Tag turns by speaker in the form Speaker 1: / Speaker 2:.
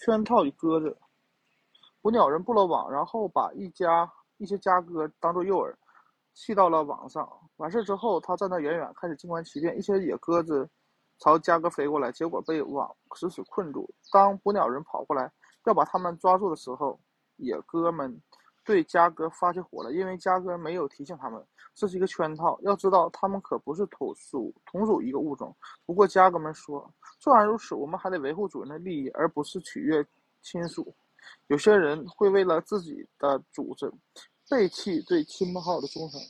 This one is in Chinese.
Speaker 1: 圈套与鸽子。捕鸟人布了网，然后把一家一些家鸽当做诱饵，系到了网上。完事之后，他站得远远，开始静观其变。一些野鸽子朝家鸽飞过来，结果被网死死困住。当捕鸟人跑过来要把他们抓住的时候，野鸽们对家哥发起火了，因为家哥没有提醒他们这是一个圈套。要知道，他们可不是同属同属一个物种。不过家哥们说，纵然如此，我们还得维护主人的利益，而不是取悦亲属。有些人会为了自己的主子，背弃对亲朋好友的忠诚。